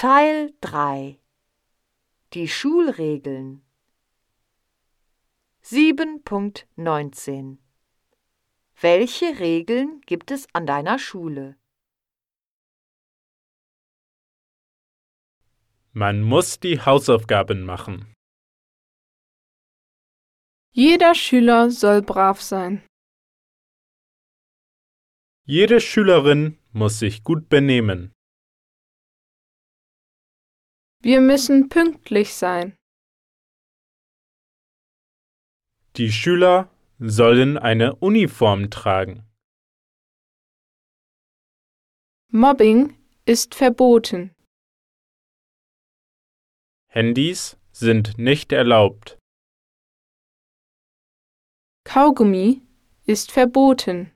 Teil 3 Die Schulregeln 7.19 Welche Regeln gibt es an deiner Schule? Man muss die Hausaufgaben machen. Jeder Schüler soll brav sein. Jede Schülerin muss sich gut benehmen. Wir müssen pünktlich sein. Die Schüler sollen eine Uniform tragen. Mobbing ist verboten. Handys sind nicht erlaubt. Kaugummi ist verboten.